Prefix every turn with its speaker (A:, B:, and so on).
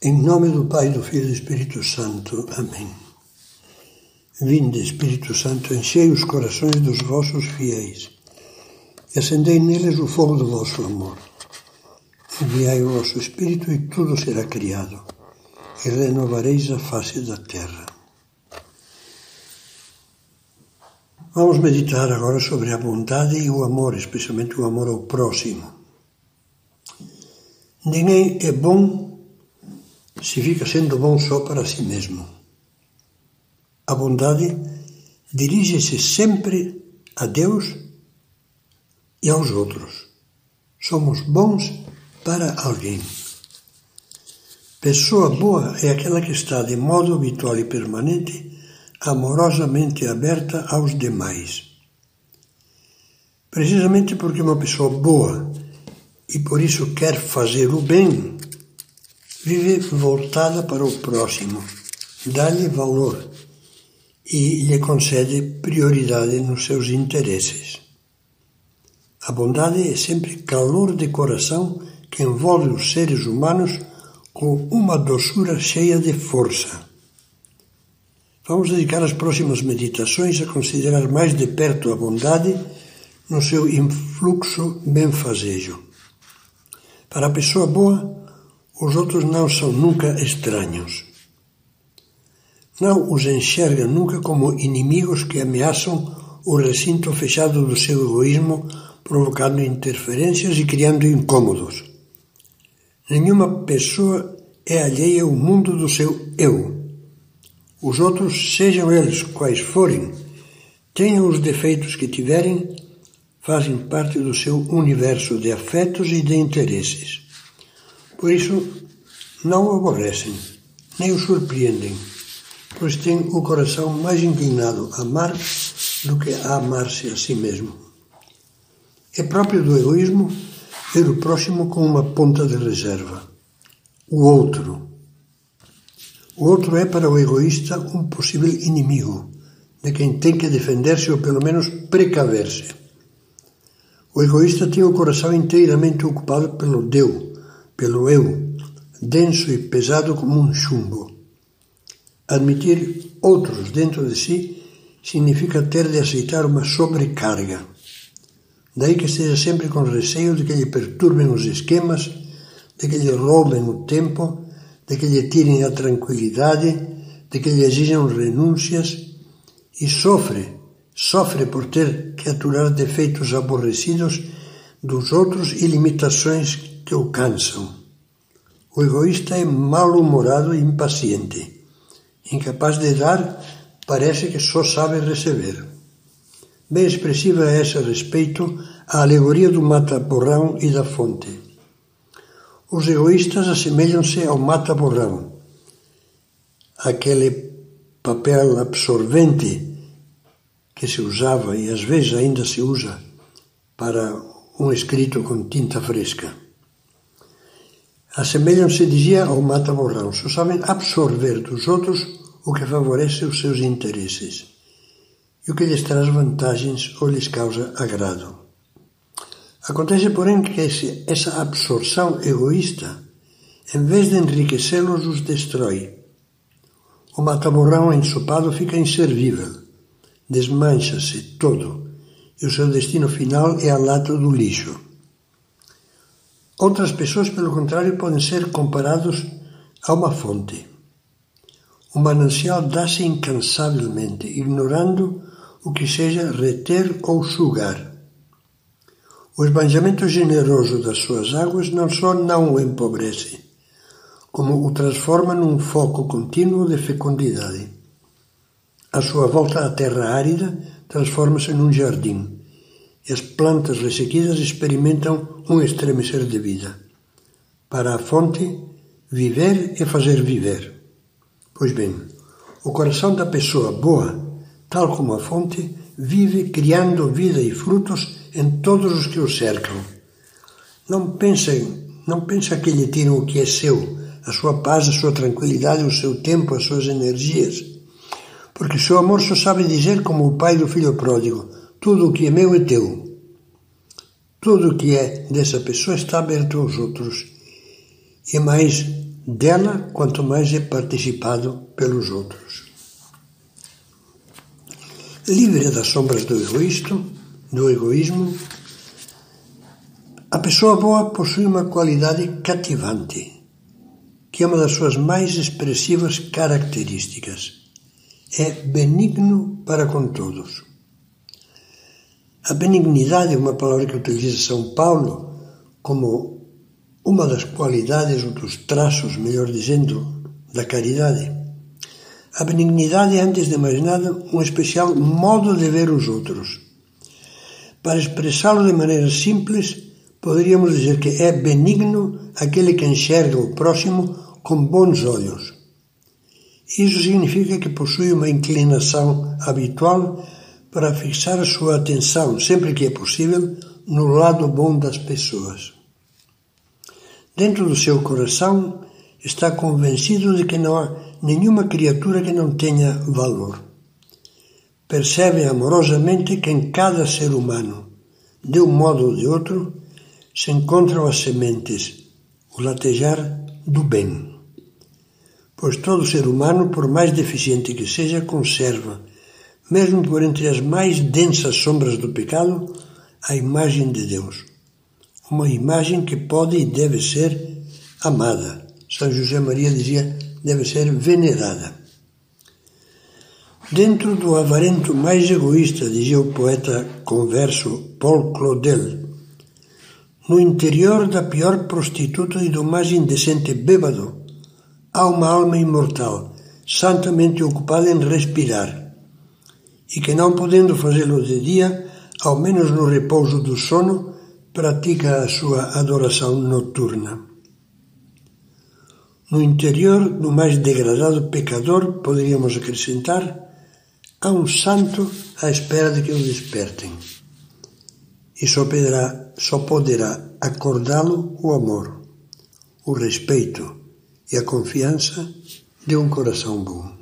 A: Em nome do Pai, do Filho e do Espírito Santo. Amém. Vinde, Espírito Santo, enchei os corações dos vossos fiéis e acendei neles o fogo do vosso amor. Enviai o vosso Espírito e tudo será criado, e renovareis a face da terra. Vamos meditar agora sobre a bondade e o amor, especialmente o amor ao próximo. Ninguém é bom se fica sendo bom só para si mesmo. A bondade dirige-se sempre a Deus e aos outros. Somos bons para alguém. Pessoa boa é aquela que está de modo habitual e permanente amorosamente aberta aos demais. Precisamente porque uma pessoa boa e por isso quer fazer o bem, vive voltada para o próximo, dá-lhe valor e lhe concede prioridade nos seus interesses. A bondade é sempre calor de coração que envolve os seres humanos com uma doçura cheia de força. Vamos dedicar as próximas meditações a considerar mais de perto a bondade no seu influxo benfazejo. Para a pessoa boa, os outros não são nunca estranhos. Não os enxerga nunca como inimigos que ameaçam o recinto fechado do seu egoísmo, provocando interferências e criando incômodos. Nenhuma pessoa é alheia ao mundo do seu eu. Os outros, sejam eles quais forem, tenham os defeitos que tiverem, fazem parte do seu universo de afetos e de interesses. Por isso, não o aborrecem, nem o surpreendem, pois têm o coração mais inclinado a amar do que a amar-se a si mesmo. É próprio do egoísmo ver o próximo com uma ponta de reserva. O outro. O outro é para o egoísta um possível inimigo, de quem tem que defender-se ou pelo menos precaver-se. O egoísta tem o coração inteiramente ocupado pelo Deus pelo eu, denso e pesado como um chumbo. Admitir outros dentro de si significa ter de aceitar uma sobrecarga. Daí que esteja sempre com receio de que lhe perturbem os esquemas, de que lhe roubem o tempo, de que lhe tirem a tranquilidade, de que lhe exijam renúncias, e sofre, sofre por ter que aturar defeitos aborrecidos dos outros e limitações o cansam. O egoísta é mal-humorado e impaciente. Incapaz de dar, parece que só sabe receber. Bem expressiva é esse respeito a alegoria do mata-borrão e da fonte. Os egoístas assemelham-se ao mata-borrão, aquele papel absorvente que se usava e às vezes ainda se usa para um escrito com tinta fresca. Assemelham-se, dizia, ao mata-borrão. Só sabem absorver dos outros o que favorece os seus interesses e o que lhes traz vantagens ou lhes causa agrado. Acontece, porém, que esse, essa absorção egoísta, em vez de enriquecê-los, os destrói. O mata-borrão ensopado fica inservível, desmancha-se todo, e o seu destino final é a lata do lixo. Outras pessoas, pelo contrário, podem ser comparados a uma fonte. O manancial dá-se incansavelmente, ignorando o que seja reter ou sugar. O esbanjamento generoso das suas águas não só não o empobrece, como o transforma num foco contínuo de fecundidade. A sua volta à terra árida transforma-se num jardim as plantas ressequidas experimentam um estremecer de vida. Para a fonte, viver é fazer viver. Pois bem, o coração da pessoa boa, tal como a fonte, vive criando vida e frutos em todos os que o cercam. Não pensem, não pensa que lhe tiram o que é seu, a sua paz, a sua tranquilidade, o seu tempo, as suas energias. Porque seu amor só sabe dizer como o pai do filho pródigo: tudo o que é meu é teu. Tudo o que é dessa pessoa está aberto aos outros. E mais dela quanto mais é participado pelos outros. Livre das sombras do egoísmo, do egoísmo, a pessoa boa possui uma qualidade cativante, que é uma das suas mais expressivas características. É benigno para com todos. A benignidade é uma palavra que utiliza São Paulo como uma das qualidades ou dos traços, melhor dizendo, da caridade. A benignidade é, antes de mais nada, um especial modo de ver os outros. Para expressá-lo de maneira simples, poderíamos dizer que é benigno aquele que enxerga o próximo com bons olhos. Isso significa que possui uma inclinação habitual para fixar sua atenção, sempre que é possível, no lado bom das pessoas. Dentro do seu coração está convencido de que não há nenhuma criatura que não tenha valor. Percebe amorosamente que em cada ser humano, de um modo ou de outro, se encontram as sementes, o latejar do bem. Pois todo ser humano, por mais deficiente que seja, conserva, mesmo por entre as mais densas sombras do pecado, a imagem de Deus. Uma imagem que pode e deve ser amada. São José Maria dizia, deve ser venerada. Dentro do avarento mais egoísta, dizia o poeta converso Paul Claudel, no interior da pior prostituta e do mais indecente bêbado, há uma alma imortal, santamente ocupada em respirar, e que, não podendo fazê-lo de dia, ao menos no repouso do sono, pratica a sua adoração noturna. No interior do mais degradado pecador, poderíamos acrescentar, há um santo à espera de que o despertem e só poderá, só poderá acordá-lo o amor, o respeito e a confiança de um coração bom.